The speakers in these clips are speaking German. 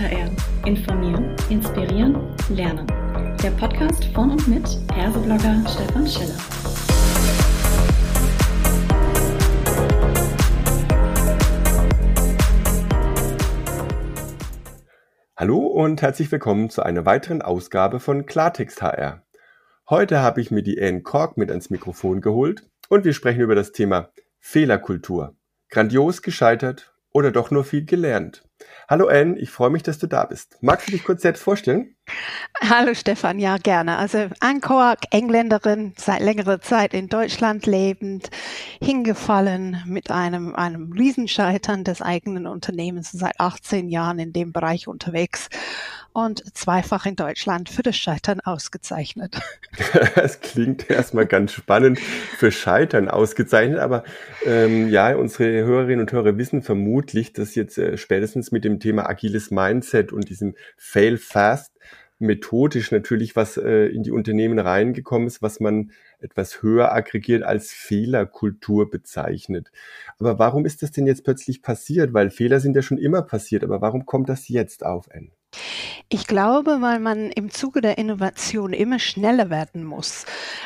HR. Informieren, inspirieren, lernen. Der Podcast von und mit Herseblogger Stefan Schiller. Hallo und herzlich willkommen zu einer weiteren Ausgabe von Klartext HR. Heute habe ich mir die Anne Kork mit ans Mikrofon geholt und wir sprechen über das Thema Fehlerkultur. Grandios gescheitert oder doch nur viel gelernt? Hallo Anne, ich freue mich, dass du da bist. Magst du dich kurz selbst vorstellen? Hallo Stefan, ja gerne. Also Anne Kork, Engländerin, seit längerer Zeit in Deutschland lebend, hingefallen mit einem, einem Riesenscheitern des eigenen Unternehmens, seit 18 Jahren in dem Bereich unterwegs und zweifach in Deutschland für das Scheitern ausgezeichnet. Das klingt erstmal ganz spannend, für Scheitern ausgezeichnet, aber ähm, ja, unsere Hörerinnen und Hörer wissen vermutlich, dass jetzt äh, spätestens mit dem Thema agiles Mindset und diesem Fail Fast methodisch natürlich was äh, in die Unternehmen reingekommen ist, was man etwas höher aggregiert als Fehlerkultur bezeichnet. Aber warum ist das denn jetzt plötzlich passiert? Weil Fehler sind ja schon immer passiert, aber warum kommt das jetzt auf, N? Ich glaube, weil man im Zuge der Innovation immer schneller werden muss.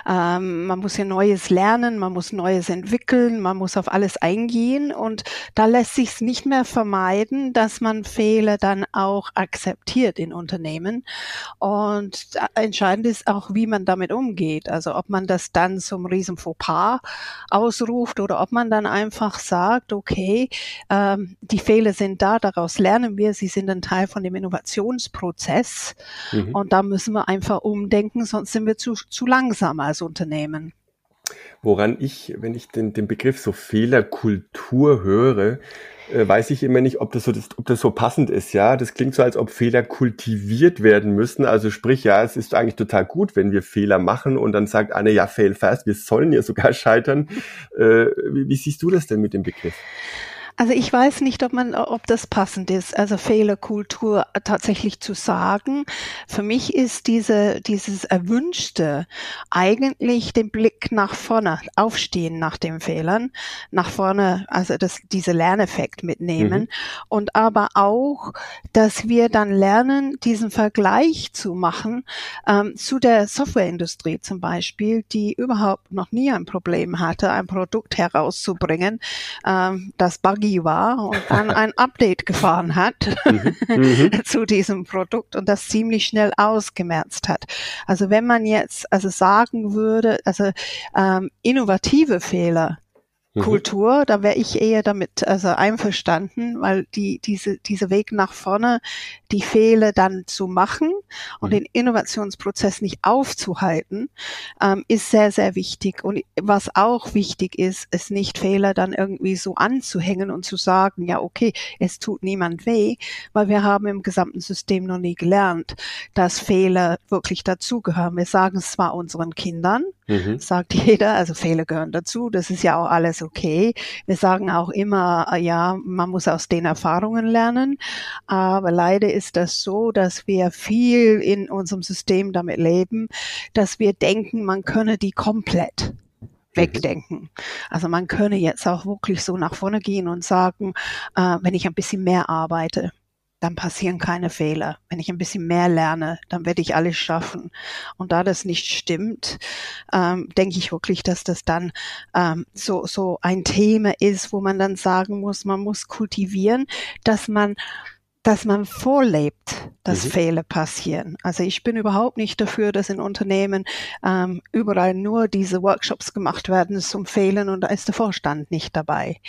Ähm, man muss ja Neues lernen, man muss Neues entwickeln, man muss auf alles eingehen und da lässt sich es nicht mehr vermeiden, dass man Fehler dann auch akzeptiert in Unternehmen. Und entscheidend ist auch, wie man damit umgeht. Also ob man das dann zum riesen Fauxpas ausruft oder ob man dann einfach sagt, okay, ähm, die Fehler sind da, daraus lernen wir, sie sind ein Teil von dem Innovationsprozess Prozess. Mhm. Und da müssen wir einfach umdenken, sonst sind wir zu, zu langsam als Unternehmen. Woran ich, wenn ich den, den Begriff so Fehlerkultur höre, äh, weiß ich immer nicht, ob das so, das, ob das so passend ist, ja. Das klingt so, als ob Fehler kultiviert werden müssen. Also sprich, ja, es ist eigentlich total gut, wenn wir Fehler machen und dann sagt Anne, ja, fail fast, wir sollen ja sogar scheitern. Äh, wie, wie siehst du das denn mit dem Begriff? Also ich weiß nicht, ob man, ob das passend ist, also Fehlerkultur tatsächlich zu sagen. Für mich ist diese, dieses Erwünschte eigentlich den Blick nach vorne, aufstehen nach den Fehlern, nach vorne, also das, diese Lerneffekt mitnehmen mhm. und aber auch, dass wir dann lernen, diesen Vergleich zu machen ähm, zu der Softwareindustrie zum Beispiel, die überhaupt noch nie ein Problem hatte, ein Produkt herauszubringen, ähm, das buggy Buggy war und dann ein Update gefahren hat mhm. mhm. zu diesem Produkt und das ziemlich schnell ausgemerzt hat. Also wenn man jetzt also sagen würde, also ähm, innovative Fehler Mhm. Kultur, da wäre ich eher damit also einverstanden, weil die diese diese Weg nach vorne, die Fehler dann zu machen und mhm. den Innovationsprozess nicht aufzuhalten, ähm, ist sehr sehr wichtig. Und was auch wichtig ist, ist nicht Fehler dann irgendwie so anzuhängen und zu sagen, ja okay, es tut niemand weh, weil wir haben im gesamten System noch nie gelernt, dass Fehler wirklich dazugehören. Wir sagen es zwar unseren Kindern, mhm. sagt jeder, also Fehler gehören dazu, das ist ja auch alles okay. Wir sagen auch immer, äh, ja, man muss aus den Erfahrungen lernen. Aber leider ist das so, dass wir viel in unserem System damit leben, dass wir denken, man könne die komplett mhm. wegdenken. Also man könne jetzt auch wirklich so nach vorne gehen und sagen, äh, wenn ich ein bisschen mehr arbeite, dann passieren keine Fehler. Wenn ich ein bisschen mehr lerne, dann werde ich alles schaffen. Und da das nicht stimmt, ähm, denke ich wirklich, dass das dann ähm, so, so ein Thema ist, wo man dann sagen muss, man muss kultivieren, dass man dass man vorlebt, dass mhm. Fehler passieren. Also ich bin überhaupt nicht dafür, dass in Unternehmen ähm, überall nur diese Workshops gemacht werden zum Fehlen und da ist der Vorstand nicht dabei.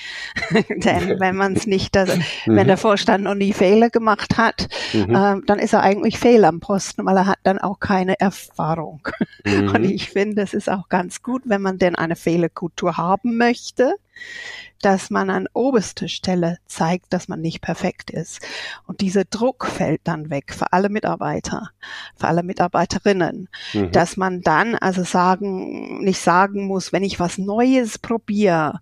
Denn wenn man es nicht, also, mhm. wenn der Vorstand noch nie Fehler gemacht hat, mhm. ähm, dann ist er eigentlich fehl am Posten, weil er hat dann auch keine Erfahrung. Und mhm. ich finde, es ist auch ganz gut, wenn man denn eine Fehlerkultur haben möchte, dass man an oberster Stelle zeigt, dass man nicht perfekt ist. Und dieser Druck fällt dann weg für alle Mitarbeiter, für alle Mitarbeiterinnen, mhm. dass man dann also sagen, nicht sagen muss, wenn ich was Neues probiere,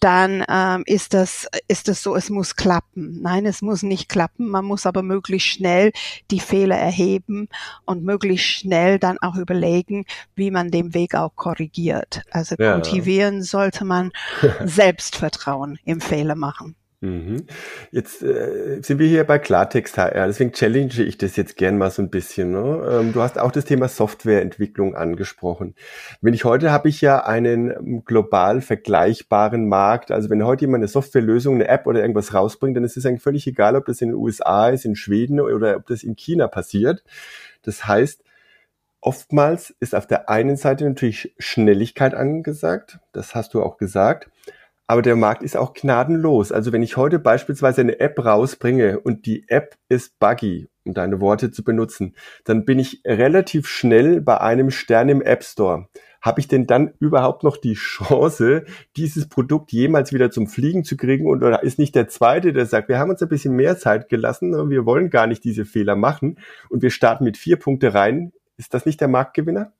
dann ähm, ist das ist das so, es muss klappen. Nein, es muss nicht klappen. Man muss aber möglichst schnell die Fehler erheben und möglichst schnell dann auch überlegen, wie man den Weg auch korrigiert. Also ja. kultivieren sollte man Selbstvertrauen im Fehler machen. Mhm. Jetzt äh, sind wir hier bei Klartext HR, deswegen challenge ich das jetzt gern mal so ein bisschen. Ne? Ähm, du hast auch das Thema Softwareentwicklung angesprochen. Wenn ich heute habe ich ja einen ähm, global vergleichbaren Markt. Also wenn heute jemand eine Softwarelösung, eine App oder irgendwas rausbringt, dann ist es eigentlich völlig egal, ob das in den USA ist, in Schweden oder ob das in China passiert. Das heißt, oftmals ist auf der einen Seite natürlich Schnelligkeit angesagt. Das hast du auch gesagt. Aber der Markt ist auch gnadenlos. Also wenn ich heute beispielsweise eine App rausbringe und die App ist buggy, um deine Worte zu benutzen, dann bin ich relativ schnell bei einem Stern im App Store. Habe ich denn dann überhaupt noch die Chance, dieses Produkt jemals wieder zum Fliegen zu kriegen? Und oder ist nicht der Zweite, der sagt, wir haben uns ein bisschen mehr Zeit gelassen, wir wollen gar nicht diese Fehler machen und wir starten mit vier Punkte rein. Ist das nicht der Marktgewinner?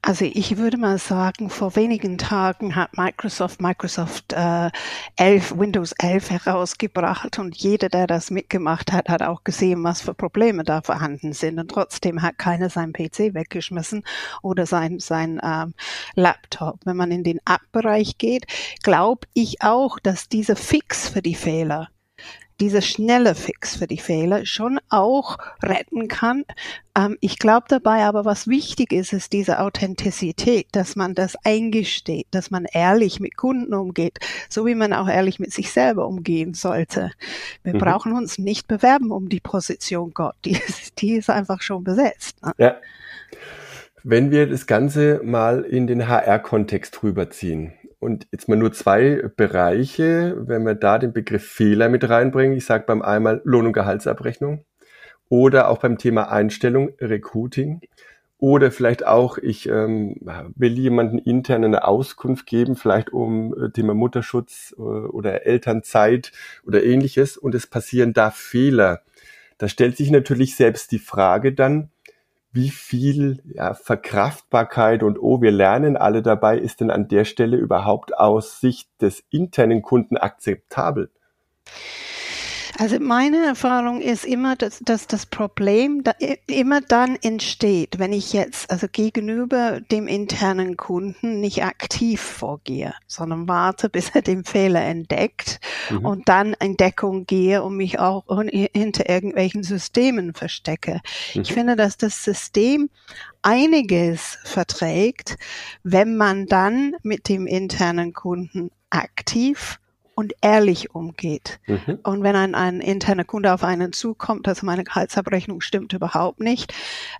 Also ich würde mal sagen, vor wenigen Tagen hat Microsoft Microsoft äh, 11, Windows 11 herausgebracht und jeder, der das mitgemacht hat, hat auch gesehen, was für Probleme da vorhanden sind. Und trotzdem hat keiner seinen PC weggeschmissen oder sein, sein ähm, Laptop. Wenn man in den App-Bereich geht, glaube ich auch, dass dieser Fix für die Fehler dieser schnelle Fix für die Fehler schon auch retten kann. Ähm, ich glaube dabei aber, was wichtig ist, ist diese Authentizität, dass man das eingesteht, dass man ehrlich mit Kunden umgeht, so wie man auch ehrlich mit sich selber umgehen sollte. Wir mhm. brauchen uns nicht bewerben um die Position Gott, die ist, die ist einfach schon besetzt. Ne? Ja. Wenn wir das Ganze mal in den HR-Kontext rüberziehen, und jetzt mal nur zwei Bereiche, wenn wir da den Begriff Fehler mit reinbringen. Ich sage beim einmal Lohn- und Gehaltsabrechnung oder auch beim Thema Einstellung, Recruiting. Oder vielleicht auch, ich ähm, will jemanden intern eine Auskunft geben, vielleicht um äh, Thema Mutterschutz äh, oder Elternzeit oder ähnliches und es passieren da Fehler. Da stellt sich natürlich selbst die Frage dann, wie viel ja, Verkraftbarkeit und oh, wir lernen alle dabei, ist denn an der Stelle überhaupt aus Sicht des internen Kunden akzeptabel? Also meine Erfahrung ist immer, dass, dass das Problem da immer dann entsteht, wenn ich jetzt also gegenüber dem internen Kunden nicht aktiv vorgehe, sondern warte, bis er den Fehler entdeckt mhm. und dann in Deckung gehe und mich auch hinter irgendwelchen Systemen verstecke. Mhm. Ich finde, dass das System einiges verträgt, wenn man dann mit dem internen Kunden aktiv und ehrlich umgeht. Mhm. Und wenn ein, ein interner Kunde auf einen zukommt, also meine Gehaltsabrechnung stimmt überhaupt nicht,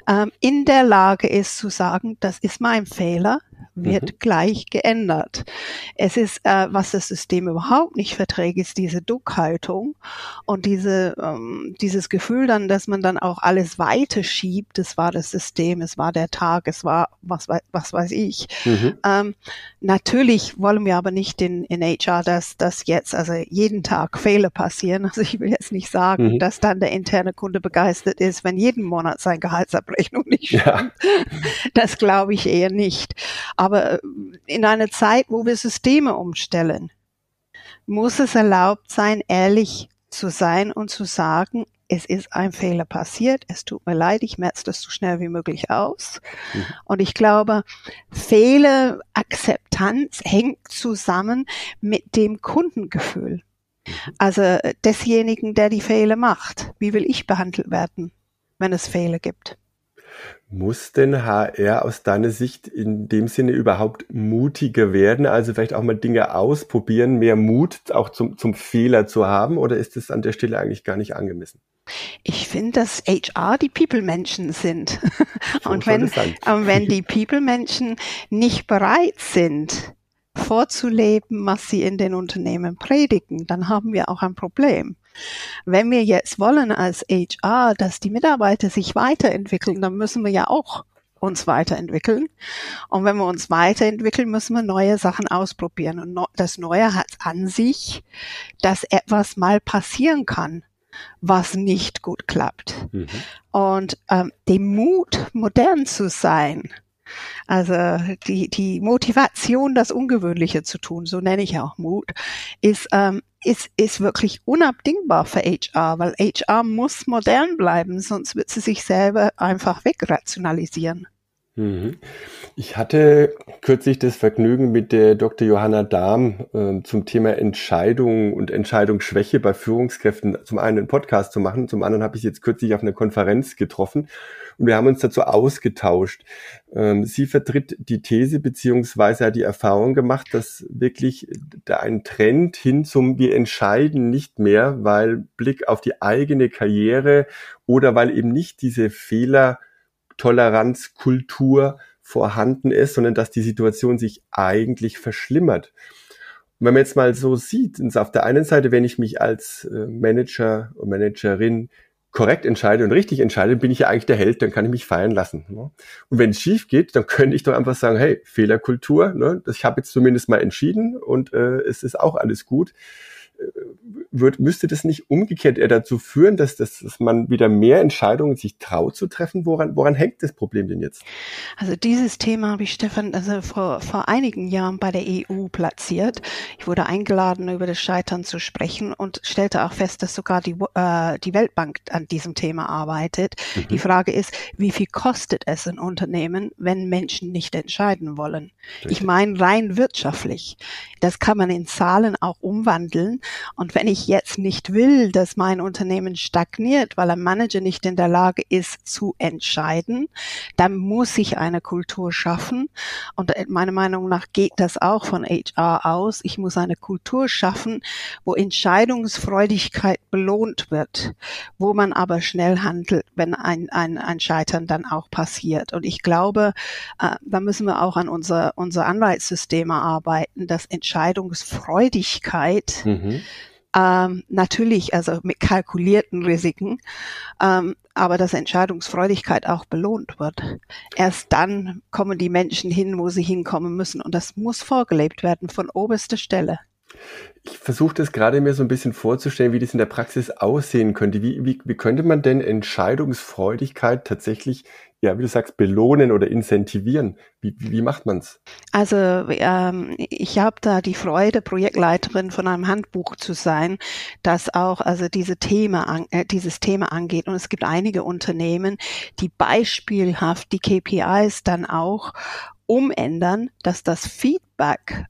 ähm, in der Lage ist zu sagen, das ist mein Fehler, wird mhm. gleich geändert. Es ist, äh, was das System überhaupt nicht verträgt, ist diese Duckhaltung und diese, ähm, dieses Gefühl dann, dass man dann auch alles weiter schiebt. Es war das System, es war der Tag, es war was, was weiß ich. Mhm. Ähm, natürlich wollen wir aber nicht in, in HR, dass, dass jetzt also jeden Tag Fehler passieren. Also ich will jetzt nicht sagen, mhm. dass dann der interne Kunde begeistert ist, wenn jeden Monat seine Gehaltsabrechnung nicht stimmt. Ja. Das glaube ich eher nicht. Aber äh, in einer Zeit, wo wir Systeme umstellen, muss es erlaubt sein, ehrlich zu sein und zu sagen, es ist ein Fehler passiert, es tut mir leid, ich merze das so schnell wie möglich aus. Mhm. Und ich glaube, Fehlerakzeptanz hängt zusammen mit dem Kundengefühl. Mhm. Also äh, desjenigen, der die Fehler macht. Wie will ich behandelt werden, wenn es Fehler gibt? Muss denn HR aus deiner Sicht in dem Sinne überhaupt mutiger werden? Also vielleicht auch mal Dinge ausprobieren, mehr Mut auch zum, zum Fehler zu haben? Oder ist es an der Stelle eigentlich gar nicht angemessen? Ich finde, dass HR die People-Menschen sind. und wenn, und wenn die People-Menschen nicht bereit sind, vorzuleben, was sie in den Unternehmen predigen, dann haben wir auch ein Problem. Wenn wir jetzt wollen als HR, dass die Mitarbeiter sich weiterentwickeln, dann müssen wir ja auch uns weiterentwickeln. Und wenn wir uns weiterentwickeln, müssen wir neue Sachen ausprobieren. Und das Neue hat an sich, dass etwas mal passieren kann, was nicht gut klappt. Mhm. Und ähm, den Mut, modern zu sein, also die, die Motivation, das Ungewöhnliche zu tun, so nenne ich auch Mut, ist, ähm, ist, ist wirklich unabdingbar für HR, weil HR muss modern bleiben, sonst wird sie sich selber einfach wegrationalisieren. Mhm. Ich hatte kürzlich das Vergnügen mit der Dr. Johanna Dahm äh, zum Thema Entscheidung und Entscheidungsschwäche bei Führungskräften zum einen einen Podcast zu machen, zum anderen habe ich jetzt kürzlich auf einer Konferenz getroffen und wir haben uns dazu ausgetauscht. Ähm, sie vertritt die These beziehungsweise hat die Erfahrung gemacht, dass wirklich da ein Trend hin zum wir entscheiden nicht mehr, weil Blick auf die eigene Karriere oder weil eben nicht diese Fehler Toleranzkultur vorhanden ist, sondern dass die Situation sich eigentlich verschlimmert. Wenn man jetzt mal so sieht, auf der einen Seite, wenn ich mich als äh, Manager und Managerin korrekt entscheide und richtig entscheide, bin ich ja eigentlich der Held, dann kann ich mich feiern lassen. Ne? Und wenn es schief geht, dann könnte ich doch einfach sagen, hey, Fehlerkultur, ne? ich habe jetzt zumindest mal entschieden und äh, es ist auch alles gut wird, müsste das nicht umgekehrt eher dazu führen, dass, dass, dass man wieder mehr Entscheidungen sich traut zu treffen? Woran, woran hängt das Problem denn jetzt? Also dieses Thema habe ich Stefan also vor, vor einigen Jahren bei der EU platziert. Ich wurde eingeladen, über das Scheitern zu sprechen und stellte auch fest, dass sogar die, äh, die Weltbank an diesem Thema arbeitet. Mhm. Die Frage ist, wie viel kostet es ein Unternehmen, wenn Menschen nicht entscheiden wollen? Richtig. Ich meine rein wirtschaftlich. Das kann man in Zahlen auch umwandeln. Und wenn ich jetzt nicht will, dass mein Unternehmen stagniert, weil ein Manager nicht in der Lage ist zu entscheiden, dann muss ich eine Kultur schaffen. Und meiner Meinung nach geht das auch von HR aus. Ich muss eine Kultur schaffen, wo Entscheidungsfreudigkeit belohnt wird, wo man aber schnell handelt, wenn ein, ein, ein Scheitern dann auch passiert. Und ich glaube, äh, da müssen wir auch an unser, unser Anreizsysteme arbeiten, dass Entscheidungsfreudigkeit mhm ähm, natürlich, also mit kalkulierten Risiken, ähm, aber dass Entscheidungsfreudigkeit auch belohnt wird. Erst dann kommen die Menschen hin, wo sie hinkommen müssen. Und das muss vorgelebt werden von oberster Stelle. Ich versuche das gerade mir so ein bisschen vorzustellen, wie das in der Praxis aussehen könnte. Wie, wie, wie könnte man denn Entscheidungsfreudigkeit tatsächlich ja, wie du sagst, belohnen oder incentivieren? Wie, wie macht man's? Also ähm, ich habe da die Freude, Projektleiterin von einem Handbuch zu sein, das auch also diese Thema an, äh, dieses Thema angeht. Und es gibt einige Unternehmen, die beispielhaft die KPIs dann auch umändern, dass das Feedback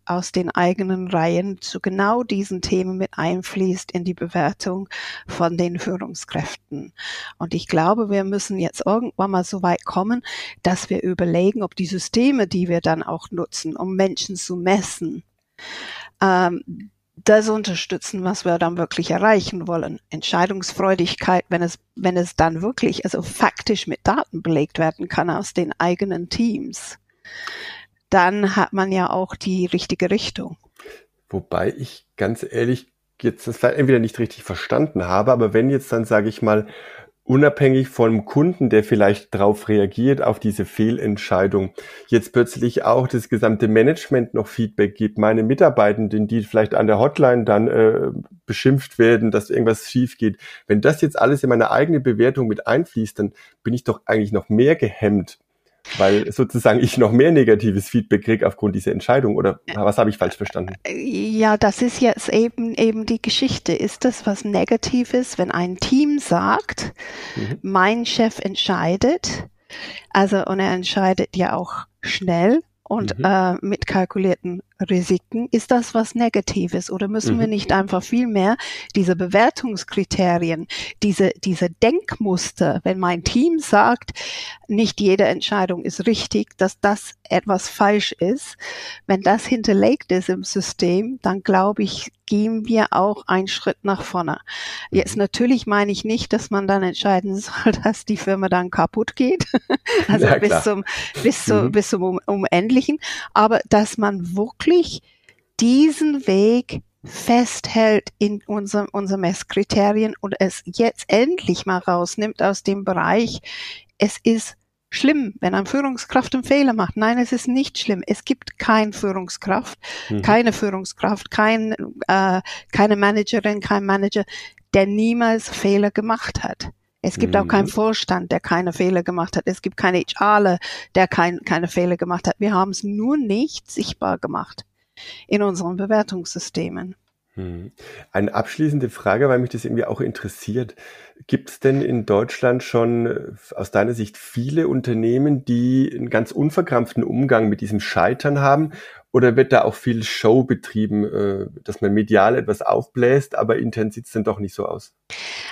aus den eigenen Reihen zu genau diesen Themen mit einfließt in die Bewertung von den Führungskräften. Und ich glaube, wir müssen jetzt irgendwann mal so weit kommen, dass wir überlegen, ob die Systeme, die wir dann auch nutzen, um Menschen zu messen, ähm, das unterstützen, was wir dann wirklich erreichen wollen. Entscheidungsfreudigkeit, wenn es, wenn es dann wirklich, also faktisch mit Daten belegt werden kann aus den eigenen Teams dann hat man ja auch die richtige Richtung. Wobei ich ganz ehrlich jetzt das entweder nicht richtig verstanden habe, aber wenn jetzt dann, sage ich mal, unabhängig vom Kunden, der vielleicht darauf reagiert, auf diese Fehlentscheidung, jetzt plötzlich auch das gesamte Management noch Feedback gibt, meine Mitarbeitenden, die vielleicht an der Hotline dann äh, beschimpft werden, dass irgendwas schief geht, wenn das jetzt alles in meine eigene Bewertung mit einfließt, dann bin ich doch eigentlich noch mehr gehemmt, weil sozusagen ich noch mehr negatives Feedback kriege aufgrund dieser Entscheidung oder was habe ich falsch verstanden? Ja, das ist jetzt eben eben die Geschichte. Ist das was Negatives, wenn ein Team sagt, mhm. mein Chef entscheidet, also und er entscheidet ja auch schnell und mhm. äh, mit kalkulierten Risiken. Ist das was Negatives oder müssen mhm. wir nicht einfach viel mehr diese Bewertungskriterien, diese, diese Denkmuster, wenn mein Team sagt, nicht jede Entscheidung ist richtig, dass das etwas falsch ist, wenn das hinterlegt ist im System, dann glaube ich, gehen wir auch einen Schritt nach vorne. Jetzt mhm. natürlich meine ich nicht, dass man dann entscheiden soll, dass die Firma dann kaputt geht, also ja, bis zum bis, zu, mhm. bis zum Unendlichen, aber dass man wirklich wirklich diesen Weg festhält in unserem, unserem Messkriterien und es jetzt endlich mal rausnimmt aus dem Bereich, es ist schlimm, wenn eine Führungskraft einen Fehler macht. Nein, es ist nicht schlimm. Es gibt keine Führungskraft, mhm. keine Führungskraft, kein, äh, keine Managerin, kein Manager, der niemals Fehler gemacht hat. Es gibt mhm. auch keinen mhm. Vorstand, der keine Fehler gemacht hat. Es gibt keine HRler, der kein, keine Fehler gemacht hat. Wir haben es nur nicht sichtbar gemacht in unseren Bewertungssystemen. Hm. Eine abschließende Frage, weil mich das irgendwie auch interessiert. Gibt es denn in Deutschland schon äh, aus deiner Sicht viele Unternehmen, die einen ganz unverkrampften Umgang mit diesem Scheitern haben? Oder wird da auch viel Show betrieben, äh, dass man medial etwas aufbläst, aber intern sieht es dann doch nicht so aus?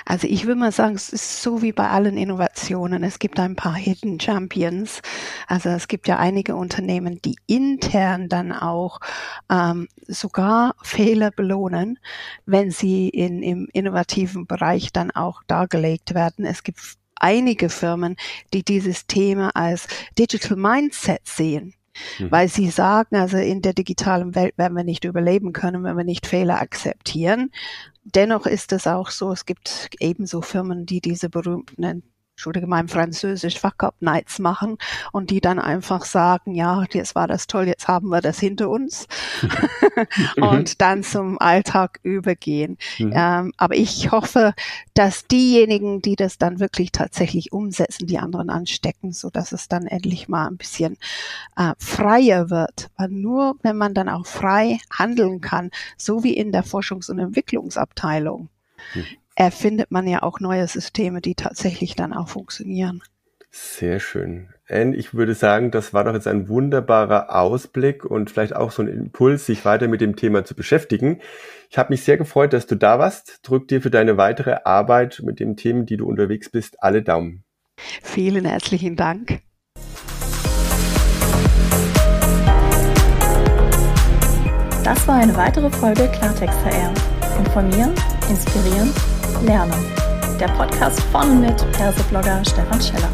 Also ich würde mal sagen, es ist so wie bei allen Innovationen. Es gibt ein paar Hidden Champions. Also es gibt ja einige Unternehmen, die intern dann auch ähm, sogar Fehler belohnen, wenn sie in, im innovativen Bereich dann auch dargelegt werden. Es gibt einige Firmen, die dieses Thema als Digital Mindset sehen. Mhm. Weil sie sagen, also in der digitalen Welt werden wir nicht überleben können, wenn wir nicht Fehler akzeptieren. Dennoch ist es auch so, es gibt ebenso Firmen, die diese berühmten Entschuldige mein Französisch, Fuck-Up-Nights machen und die dann einfach sagen, ja, jetzt war das toll, jetzt haben wir das hinter uns und dann zum Alltag übergehen. Mhm. Ähm, aber ich hoffe, dass diejenigen, die das dann wirklich tatsächlich umsetzen, die anderen anstecken, so dass es dann endlich mal ein bisschen äh, freier wird. Weil nur wenn man dann auch frei handeln kann, so wie in der Forschungs- und Entwicklungsabteilung, mhm erfindet man ja auch neue Systeme, die tatsächlich dann auch funktionieren. Sehr schön. Anne, ich würde sagen, das war doch jetzt ein wunderbarer Ausblick und vielleicht auch so ein Impuls, sich weiter mit dem Thema zu beschäftigen. Ich habe mich sehr gefreut, dass du da warst. Drück dir für deine weitere Arbeit mit den Themen, die du unterwegs bist, alle Daumen. Vielen herzlichen Dank. Das war eine weitere Folge Klartext HR. Informieren, inspirieren Lernen. Der Podcast von mit Perseblogger Stefan Scheller.